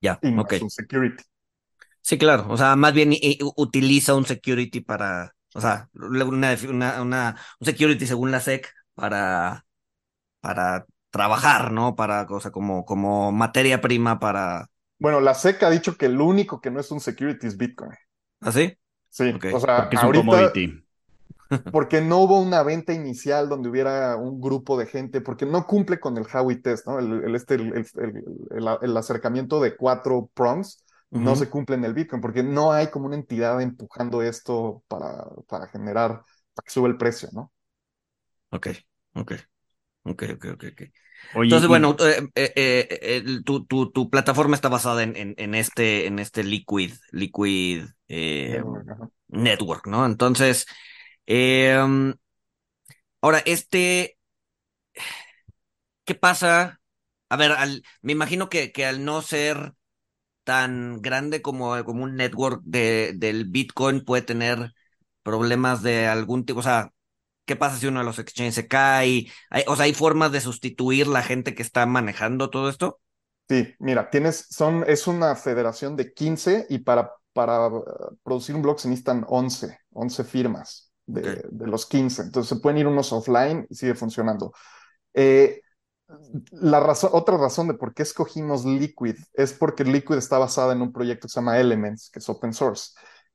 Ya, y no es un security. Sí, claro. O sea, más bien utiliza un security para, o sea, una, una, una, un security según la SEC para, para trabajar, ¿no? Para, o sea, como, como materia prima para. Bueno, la SEC ha dicho que el único que no es un security es Bitcoin. ¿Ah, sí? Sí, o sea, porque es un commodity. (laughs) Porque no hubo una venta inicial donde hubiera un grupo de gente, porque no cumple con el Howey test, ¿no? El, este, el, acercamiento de cuatro prongs no se cumple en el Bitcoin, porque no hay como una entidad empujando esto para, para generar, para que suba el precio, ¿no? Ok, ok. Ok, ok, ok, ok. Entonces, bueno, eh, eh, eh, tu, tu, tu, plataforma está basada en, en, en, este, en este Liquid, Liquid Network, ¿no? Entonces, em, ahora, este, ¿qué pasa a ver, al, me imagino que, que al no ser tan grande como, como un network de, del Bitcoin puede tener problemas de algún tipo, o sea, ¿qué pasa si uno de los exchanges se cae? Hay, o sea, ¿hay formas de sustituir la gente que está manejando todo esto? Sí, mira, tienes, son, es una federación de 15 y para, para uh, producir un blog se necesitan 11, 11 firmas de, de los 15. Entonces se pueden ir unos offline y sigue funcionando. Eh, la razón, otra razón de por qué escogimos Liquid es porque Liquid está basada en un proyecto que se llama Elements, que es open source.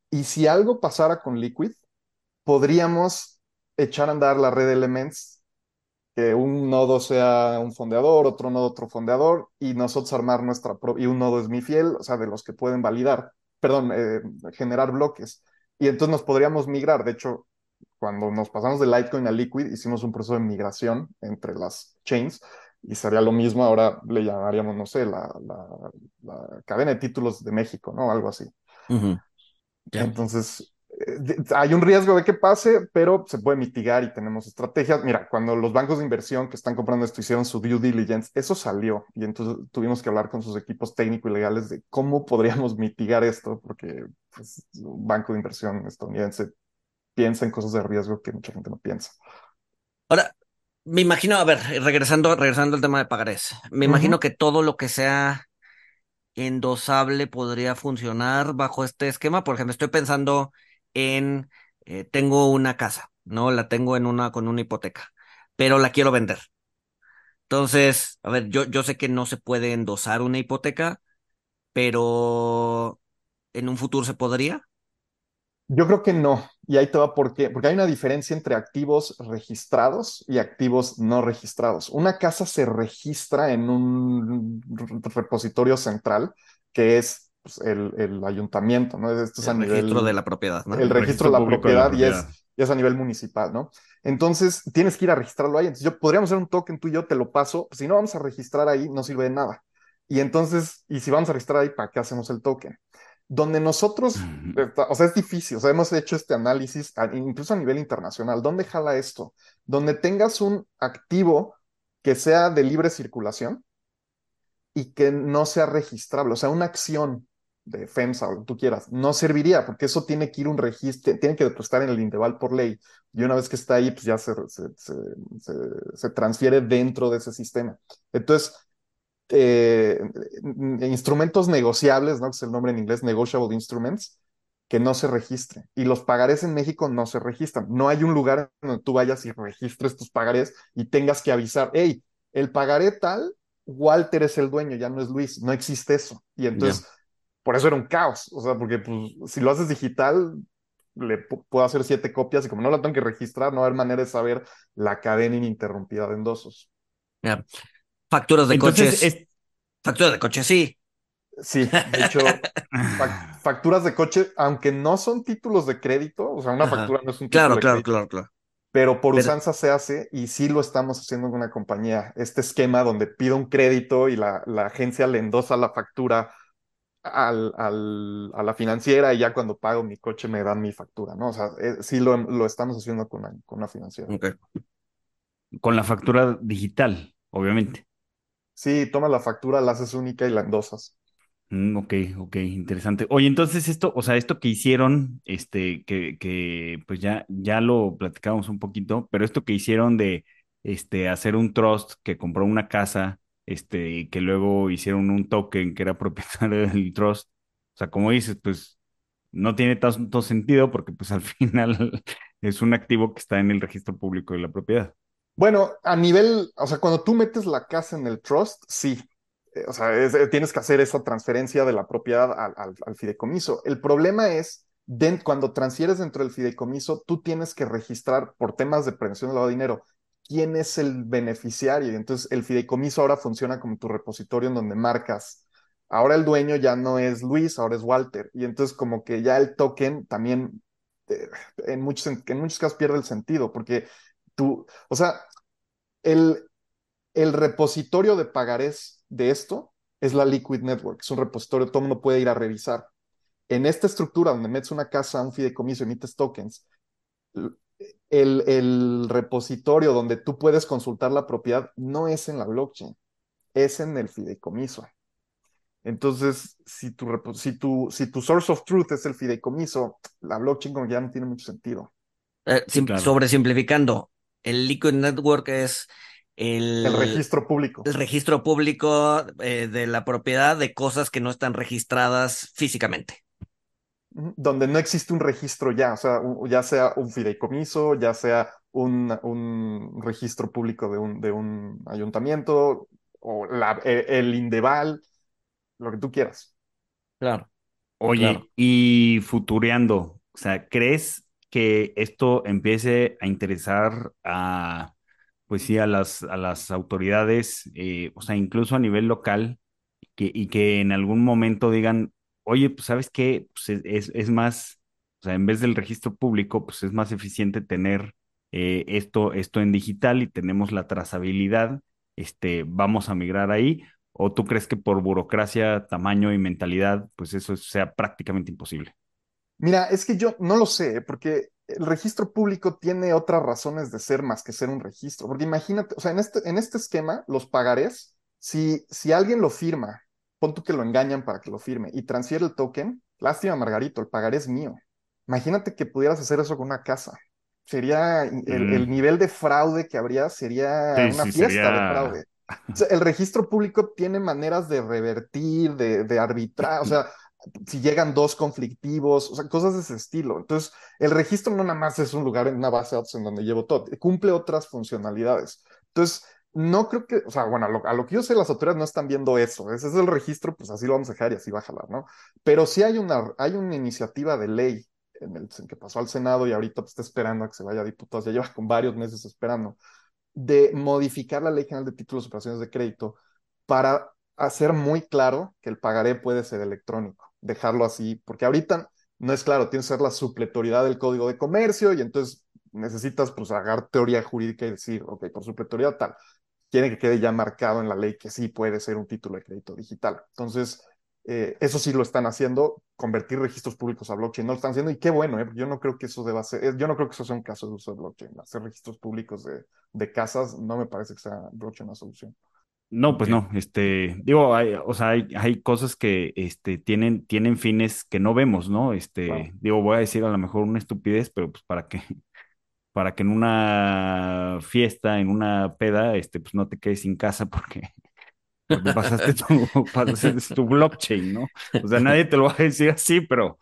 Y si algo pasara con Liquid, podríamos echar a andar la red Elements, que un nodo sea un fondeador, otro nodo otro fondeador, y nosotros armar nuestra propia, y un nodo es mi fiel, o sea, de los que pueden validar, perdón, eh, generar bloques. Y entonces nos podríamos migrar. De hecho, cuando nos pasamos de Litecoin a Liquid, hicimos un proceso de migración entre las chains y sería lo mismo, ahora le llamaríamos, no sé, la, la, la cadena de títulos de México, ¿no? Algo así. Ujú. Ya. Entonces, eh, hay un riesgo de que pase, pero se puede mitigar y tenemos estrategias. Mira, cuando los bancos de inversión que están comprando esto hicieron su due diligence, eso salió y entonces tuvimos que hablar con sus equipos técnicos y legales de cómo podríamos (laughs) mitigar esto, porque pues, un banco de inversión estadounidense piensa en cosas de riesgo que mucha gente no piensa. Ahora, me imagino, a ver, regresando, regresando al tema de pagarés, me imagino que todo lo que sea endosable podría funcionar bajo este esquema. Por ejemplo, estoy pensando en, eh, tengo una casa, ¿no? La tengo en una, con una hipoteca, pero la quiero vender. Entonces, a ver, yo, yo sé que no se puede endosar una hipoteca, pero en un futuro se podría. Yo creo que no, y ahí te va por qué, porque hay una diferencia entre activos registrados y activos no registrados. Una casa se registra en un repositorio central que es pues, el, el ayuntamiento, ¿no? Esto es a El registro nivel, de la propiedad, ¿no? el registro de la de la propiedad y es, propiedad. y es a nivel municipal, ¿no? Entonces tienes que ir a registrarlo ahí. Entonces yo podríamos hacer un token, tú y yo te lo paso. Si no vamos a registrar ahí, no sirve de nada. Y entonces, y si vamos a registrar ahí, ¿para qué hacemos el token? Donde nosotros, o sea, es difícil, o sea, hemos hecho este análisis incluso a nivel internacional. ¿Dónde jala esto? Donde tengas un activo que sea de libre circulación y que no sea registrable, o sea, una acción de FEMSA o lo que tú quieras, no serviría porque eso tiene que ir un registro, tiene que estar en el Indeval por ley y una vez que está ahí, pues ya se, se, se, se- se transfiere dentro de ese sistema. Entonces, eh, instrumentos negociables, ¿no? Que es el nombre en inglés, negotiable instruments, que no se registren. Y los pagarés en México no se registran. No hay un lugar donde tú vayas y registres tus pagarés y tengas que avisar, hey, el pagaré tal, Walter es el dueño, ya no es Luis. No existe eso. Y entonces, por eso era un caos. O sea, porque pues, si lo haces digital, le pu- puedo hacer siete copias y como no la tengo que registrar, no va a haber manera de saber la cadena ininterrumpida de endosos. Facturas de Entonces, coches. es- Facturas de coches, sí. Sí, de hecho, (laughs) fac- facturas de coche, aunque no son títulos de crédito, o sea, una Ajá. factura no es un título Claro, de claro, crédito, claro, claro. pero por Pero- usanza se hace y sí lo estamos haciendo en una compañía. Este esquema donde pido un crédito y la, la agencia le endosa la factura al, al- a la financiera y ya cuando pago mi coche me dan mi factura, ¿no? O sea, eh, sí lo, lo estamos haciendo con una, con una financiera. Con la factura digital, obviamente. Sí, tomas la factura, la haces única y la endosas. Mm, ok, ok, interesante. Oye, entonces esto, o sea, esto que hicieron, este, que, que pues ya, ya lo platicamos un poquito, pero esto que hicieron de este, hacer un trust que compró una casa, este, y que luego hicieron un token que era (laughs) propietario del trust, o sea, como dices, pues no tiene tanto sentido porque pues al (laughs) final es un activo que está en el registro público de la propiedad. Bueno, a nivel, o sea, cuando tú metes la casa en el trust, sí. Eh, O sea, eh, tienes que hacer esa transferencia de la propiedad al, fideicomiso. El problema es, cuando transfieres dentro del fideicomiso, tú tienes que registrar por temas de prevención del lavado de dinero quién es el beneficiario. Y entonces el fideicomiso ahora funciona como tu repositorio en donde marcas. Ahora el dueño ya no es Luis, ahora es Walter. Y entonces como que ya el token también eh, en muchos, en muchos casos pierde el sentido porque tú, o sea, el, el repositorio de pagarés de esto es la Liquid Network, es un repositorio, todo el mundo puede ir a revisar. En esta estructura donde metes una casa, un fideicomiso, emites tokens, el, el repositorio donde tú puedes consultar la propiedad no es en la blockchain, es en el fideicomiso. Entonces, si tu, si, tu, si tu source of truth es el fideicomiso, la blockchain como ya no tiene mucho sentido. Eh, Sobresimplificando, el Liquid Network es el, el registro público. El registro público eh, de la propiedad de cosas que no están registradas físicamente. Donde no existe un registro ya, o sea, ya sea un fideicomiso, ya sea un, un registro público de un, de un ayuntamiento, o la, e, el Indeval, lo que tú quieras. Claro. Oye, y futureando, o sea, ¿crees que esto empiece a interesar a, pues sí, a las, a las autoridades, eh, o sea, incluso a nivel local, que, y que en algún momento digan, oye, pues sabes qué, pues es, es, más, o sea, en vez del registro público, pues es más eficiente tener eh, esto, esto en digital y tenemos la trazabilidad, este, vamos a migrar ahí, ¿O tú crees que por burocracia, tamaño y mentalidad, pues eso sea prácticamente imposible? Mira, es que yo no lo sé, porque el registro público tiene otras razones de ser más que ser un registro. Porque imagínate, o sea, en este, en este esquema, los pagarés, si, si alguien lo firma, pon tú que lo engañan para que lo firme y transfiere el token, lástima, Margarito, el pagaré es mío. Imagínate que pudieras hacer eso con una casa. Sería el, mm. nivel de fraude que habría, sería una fiesta de fraude el registro público tiene maneras de revertir, de, arbitrar, o sea, si llegan dos conflictivos, o sea, cosas de ese estilo. Entonces, el registro no nada más es un lugar en una base de datos en donde llevo todo, cumple otras funcionalidades. Entonces, no creo que, o sea, bueno, a lo, que yo sé, las autoridades no están viendo eso. Ese es el registro, pues así lo vamos a dejar y así va a jalar, ¿no? Pero sí hay una, hay una iniciativa de ley en el que pasó al Senado y ahorita pues, está esperando a que se vaya a diputados, ya lleva con varios meses esperando, de modificar la Ley General de Títulos y Operaciones de Crédito para hacer muy claro que el pagaré puede ser electrónico, dejarlo así, porque ahorita no es claro, tiene que ser la supletoriedad del Código de Comercio y entonces necesitas pues agarrar teoría jurídica y decir, ok, por supletoriedad tal, quiere que quede ya marcado en la ley que sí puede ser un título de crédito digital. Entonces, eh, eso sí lo están haciendo, convertir registros públicos a blockchain, no lo están haciendo y qué bueno, ¿eh? yo no creo que eso deba ser, yo no creo que eso sea un caso de uso de blockchain, hacer registros públicos de, de casas no me parece que sea blockchain la solución. No, pues no, este, digo, hay, o sea, hay, hay, cosas que este, tienen, tienen fines que no vemos, ¿no? Este, digo, voy a decir a lo mejor una estupidez, pero pues para que, (laughs) para que en una fiesta, en una peda, este, pues no te quedes sin casa porque porque pasaste tu, (laughs) pasaste tu blockchain, ¿no? O sea, nadie te lo va a decir así, pero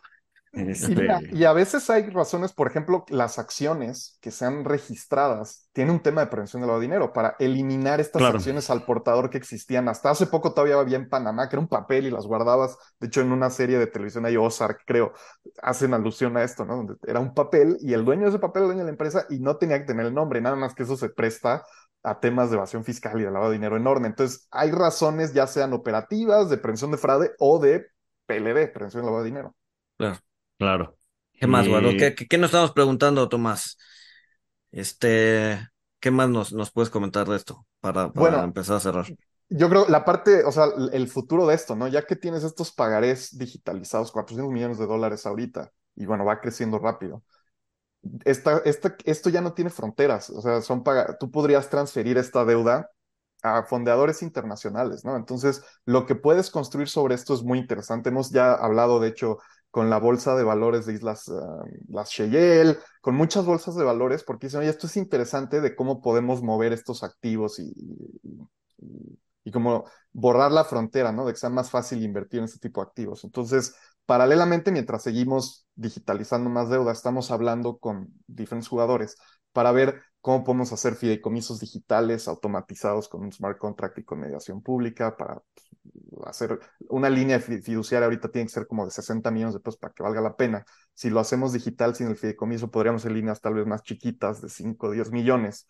este, y, a veces hay razones, por ejemplo, las acciones que sean registradas tienen un tema de prevención de lavado de dinero para eliminar estas acciones al portador que existían. Hasta hace poco todavía había en Panamá, que era un papel y las guardabas. De hecho, en una serie de televisión hay Ozark, creo, hacen alusión a esto, ¿no? Donde era un papel y el dueño de ese papel, el dueño de la empresa, y no tenía que tener el nombre, nada más que eso se presta a temas de evasión fiscal y de lavado de dinero enorme. Entonces, hay razones, ya sean operativas, de prevención de fraude o de PLD, prevención de lavado de dinero. Claro. Claro. ¿Qué más, Guado? ¿Qué, qué, nos estamos preguntando, Tomás? Este, ¿qué más nos, nos puedes comentar de esto para, para empezar a cerrar? Yo creo la parte, o sea, el futuro de esto, ¿no? Ya que tienes estos pagarés digitalizados, 400 millones de dólares ahorita, y bueno, va creciendo rápido. Esta, esta, esto ya no tiene fronteras, o sea, son tú podrías transferir esta deuda a fondeadores internacionales, ¿no? Entonces, lo que puedes construir sobre esto es muy interesante. Hemos ya hablado, de hecho, con la bolsa de valores de Islas uh, las Sheyel, con muchas bolsas de valores, porque dicen, oye, esto es interesante de cómo podemos mover estos activos y, y, y, borrar la frontera, ¿no? De que sea más fácil invertir en este tipo de activos. Entonces, paralelamente, mientras seguimos digitalizando más deuda, estamos hablando con diferentes jugadores para ver cómo podemos hacer fideicomisos digitales automatizados con un smart contract y con mediación pública para hacer una línea fiduciaria ahorita tiene que ser como de 60 millones de pesos para que valga la pena. Si lo hacemos digital sin el fideicomiso, podríamos hacer líneas tal vez más chiquitas de 5 o 10 millones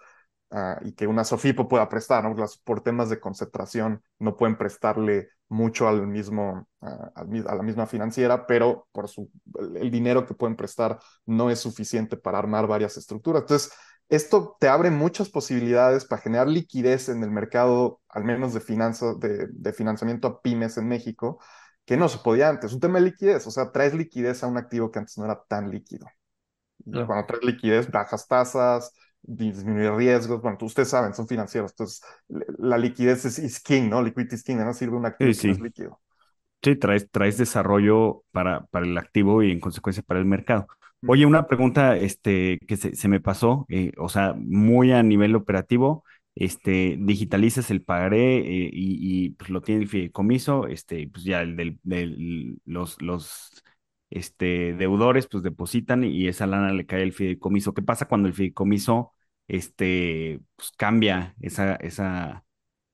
ah, y que una Sofipo pueda prestar, ¿no? por temas de concentración no pueden prestarle mucho al mismo, ah, a la misma financiera, pero por su, el dinero que pueden prestar no es suficiente para armar varias estructuras. Entonces, esto te abre muchas posibilidades para generar liquidez en el mercado, al menos de, finanzas, de, financiamiento a pymes en México, que no se podía antes. Un tema de liquidez, o sea, traes liquidez a un activo que antes no era tan líquido. Cuando traes liquidez, bajas tasas, disminuir riesgos. Bueno, ustedes saben, son financieros, entonces la liquidez es, king, ¿no? Liquidity is king, ¿no? Sirve un activo Sí, que no es líquido. Sí, traes, traes desarrollo para, para el activo y en consecuencia para el mercado. Oye, una pregunta este, que se, se me pasó, eh, o sea, muy a nivel operativo, este, digitalizas el pagaré eh, y, y, pues lo tiene el fideicomiso, este, pues ya el del, del- los, los este, deudores pues depositan y esa lana le cae al fideicomiso. ¿Qué pasa cuando el fideicomiso este, pues, cambia esa, esa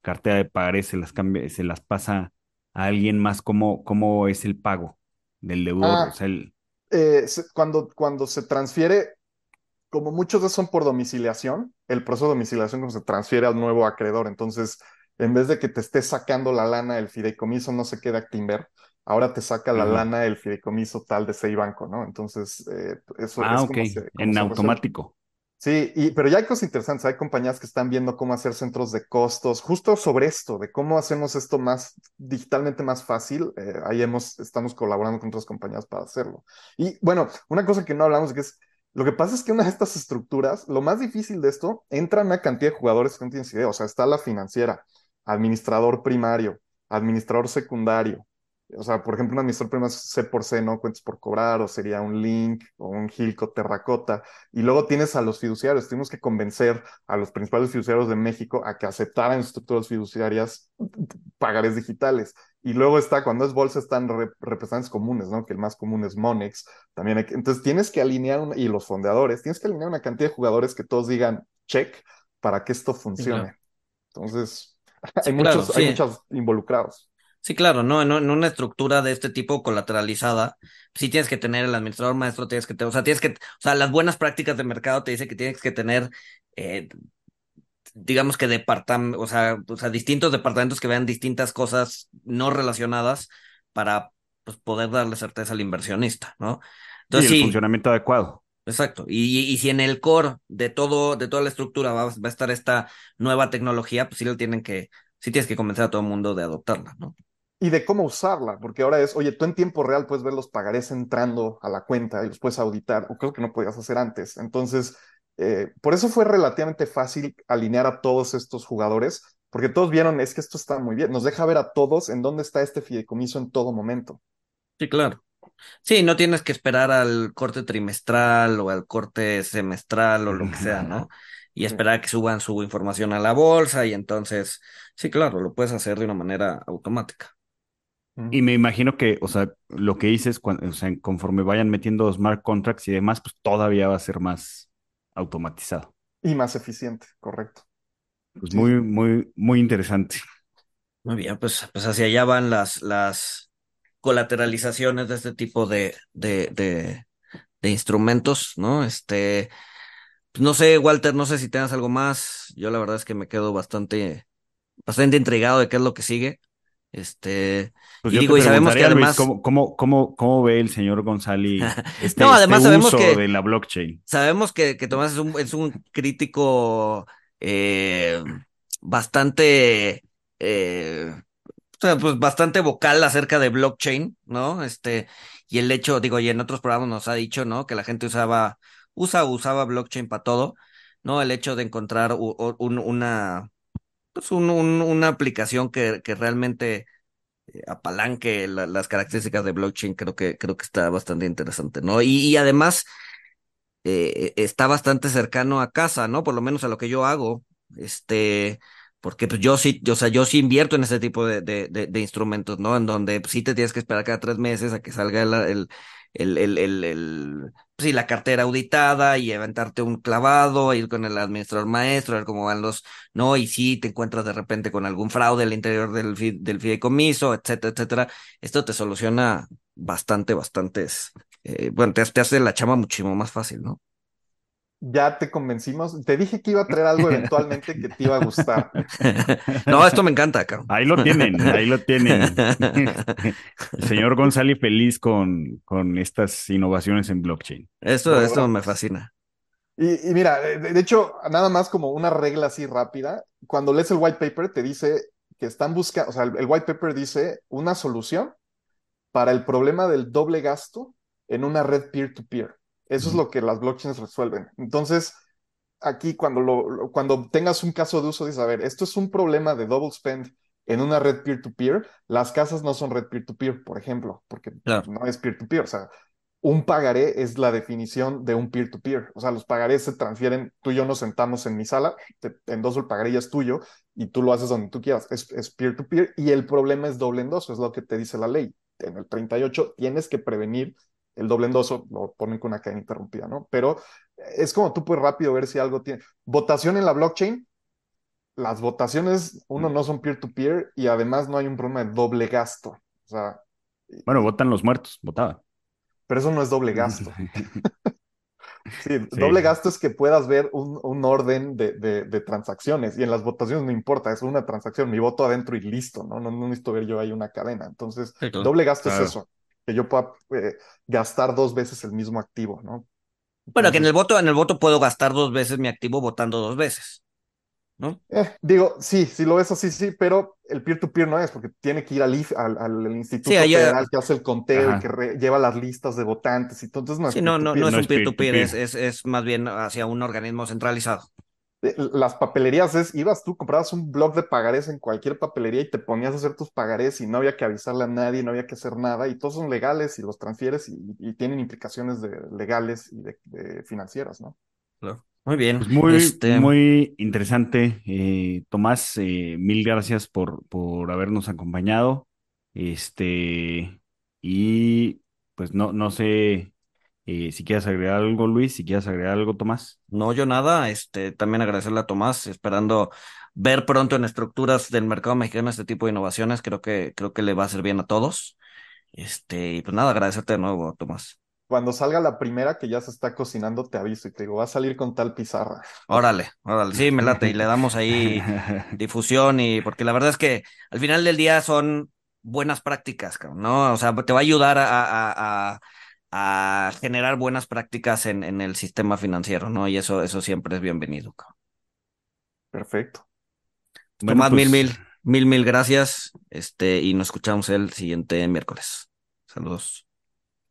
cartera de pagaré, se las cambia, se las pasa a alguien más? ¿Cómo, cómo es el pago del deudor? O Ah, sea, el, eh, se- cuando, cuando se transfiere, como muchos de son por domiciliación, el proceso de domiciliación como se transfiere al nuevo acreedor. Entonces, en vez de que te esté sacando la lana, el fideicomiso no se queda Actinver, ahora te saca la lana el fideicomiso tal de Sei Banco, ¿no? Entonces, eh, eso Ah, es ok, como se, como en automático. Sí, y, pero ya hay cosas interesantes. Hay compañías que están viendo cómo hacer centros de costos, justo sobre esto, de cómo hacemos esto más digitalmente más fácil. Eh, ahí hemos, estamos colaborando con otras compañías para hacerlo. Y bueno, una cosa que no hablamos que es, lo que pasa es que una de estas estructuras, lo más difícil de esto, entra una cantidad de jugadores que no tienes idea. O sea, está la financiera, administrador primario, administrador secundario. O sea, por ejemplo, un administrador primario es C por C, no cuentas por cobrar, o sería un Link o un Gilco Terracota. Y luego tienes a los fiduciarios. Tuvimos que convencer a los principales fiduciarios de México a que aceptaran estructuras fiduciarias pagarés digitales. Y luego está, cuando es bolsa, están re- representantes comunes, ¿no? Que el más común es Monex. También hay que- entonces tienes que alinear, una- y los fondeadores, tienes que alinear una cantidad de jugadores que todos digan check para que esto Sí, funcione. claro. Entonces, (laughs) Sí, hay claro, muchos, hay sí. muchos involucrados. Sí, claro, no, en, en una estructura de este tipo colateralizada, sí tienes que tener el administrador maestro, tienes que tener, o sea, tienes que, o sea, las buenas prácticas de mercado te dicen que tienes que tener, eh, digamos que departam, o sea, o sea, distintos departamentos que vean distintas cosas no relacionadas para pues, poder darle certeza al inversionista, ¿no? Y Entonces el sí, funcionamiento adecuado. exacto. Y, y si en el core de todo, de toda la estructura va, va a estar esta nueva tecnología, pues sí lo tienen que, sí tienes que convencer a todo el mundo de adoptarla, ¿no? Y de cómo usarla, porque ahora es, oye, tú en tiempo real puedes ver los pagarés entrando a la cuenta y los puedes auditar, o creo que no podías hacer antes. Entonces, eh, por eso fue relativamente fácil alinear a todos estos jugadores, porque todos vieron, es que esto está muy bien, nos deja ver a todos en dónde está este fideicomiso en todo momento. Sí, claro. Sí, no tienes que esperar al corte trimestral o al corte semestral o lo que sea, ¿no? Y esperar a que suban su información a la bolsa y entonces, sí, claro, lo puedes hacer de una manera automática. Y me imagino que, o sea, lo que dices, cuando, o sea, conforme vayan metiendo smart contracts y demás, pues todavía va a ser más automatizado. Y más eficiente, correcto. Pues Sí, muy, muy, muy interesante. Muy bien, pues, pues hacia allá van las, las colateralizaciones de este tipo de, de, de, de instrumentos, ¿no? Este, pues no sé, Walter, no sé si tengas algo más. Yo la verdad es que me quedo bastante, bastante intrigado de qué es lo que sigue. Este, Pues y digo, y sabemos que preguntaría, Luis, además, ¿cómo, cómo, cómo, cómo ve el señor González (laughs) este, no, este además sabemos uso que, de la blockchain? sabemos que, que Tomás es un, es un crítico eh, bastante, eh, pues bastante vocal acerca de blockchain, ¿no? Este, y el hecho, digo, y en otros programas nos ha dicho, ¿no? Que la gente usaba, usa, usaba blockchain para todo, ¿no? El hecho de encontrar un- una, pues un, un- una aplicación que, que realmente eh, apalanque la- las características de blockchain, creo que, creo que está bastante interesante, ¿no? Y, y además eh, está bastante cercano a casa, ¿no? Por lo menos a lo que yo hago, este, porque pues yo sí, yo, o sea, yo sí invierto en ese tipo de, de, instrumentos, ¿no? En donde pues, sí te tienes que esperar cada tres meses a que salga el, el, el- pues, sí, la cartera auditada y aventarte un clavado, ir con el administrador maestro, a ver cómo van los, ¿no? Y si te encuentras de repente con algún fraude al interior del, del fideicomiso, etcétera, etcétera. Esto te soluciona bastante, bastantes, eh, bueno, te, te hace la chama muchísimo más fácil, ¿no? Ya te convencimos. Te dije que iba a traer algo eventualmente que te iba a gustar. (laughs) No, esto me encanta, cabrón. Ahí lo tienen, ahí lo tienen. (laughs) El señor González feliz con, con estas innovaciones en blockchain. Esto, esto me fascina. Y, y mira, de, de hecho, nada más como una regla así rápida, cuando lees el white paper te dice que están buscando, o sea, el, el white paper dice una solución para el problema del doble gasto en una red peer-to-peer. Eso es lo que las blockchains resuelven. Entonces, aquí cuando, lo, cuando tengas un caso de uso, dices, a ver, esto es un problema de double spend en una red peer-to-peer. Las casas no son red peer-to-peer, por ejemplo, porque no es peer-to-peer. O sea, un pagaré es la definición de un peer-to-peer. O sea, los pagarés se transfieren, tú y yo nos sentamos en mi sala, te endoso el pagaré ya es tuyo y tú lo haces donde tú quieras. Es peer-to-peer y el problema es doble endoso, es lo que te dice la ley. En el 38 tienes que prevenir el doble endoso, lo ponen con una cadena interrumpida, ¿no? Pero es como tú puedes rápido ver si algo tiene. Votación en la blockchain, las votaciones, uno, no son peer-to-peer y además no hay un problema de doble gasto. O sea. Bueno, votan los muertos, votaban. Pero eso no es doble gasto. (laughs) (laughs) sí, doble gasto es que puedas ver un, orden de, transacciones y en las votaciones no importa, es una transacción, mi voto adentro y listo, ¿no? No, necesito ver yo ahí una cadena. Entonces, doble gasto es eso, que yo pueda eh, gastar dos veces el mismo activo, ¿no? bueno, que en el voto, en el voto puedo gastar dos veces mi activo votando dos veces. ¿no? Eh, digo, sí, si lo ves así, sí, pero el peer-to-peer no es, porque tiene que ir al, al, Instituto Federal que hace el conteo y que lleva las listas de votantes, y entonces no es Sí, no, no, no, es un peer-to-peer, es, es, es, más bien hacia un organismo centralizado. Eh, las papelerías es, ibas tú, comprabas un blog de pagarés en cualquier papelería y te ponías a hacer tus pagarés y no había que avisarle a nadie, no había que hacer nada, y todos son legales y los transfieres y, tienen implicaciones de, legales y de, financieras, ¿no? Claro. Muy bien. Pues muy, este muy interesante. Eh, Tomás, eh, mil gracias por, por habernos acompañado. Este, y pues no, no sé eh, si quieres agregar algo, Luis, si quieres agregar algo, Tomás. No, yo nada. Este, también agradecerle a Tomás, esperando ver pronto en estructuras del mercado mexicano este tipo de innovaciones. Creo que, creo que le va a hacer bien a todos. Este, y pues nada, agradecerte de nuevo, Tomás cuando salga la primera que ya se está cocinando, te aviso y te digo, va a salir con tal pizarra. Órale, órale, sí, me late y le damos ahí (laughs) difusión y porque la verdad es que al final del día son buenas prácticas, ¿no? O sea, te va a ayudar a, a, generar buenas prácticas en, en, el sistema financiero, ¿no? Y eso, eso siempre es bienvenido. Perfecto. Bueno, Tomás, mil, pues mil, mil, mil gracias. Este, y nos escuchamos el siguiente miércoles. Saludos.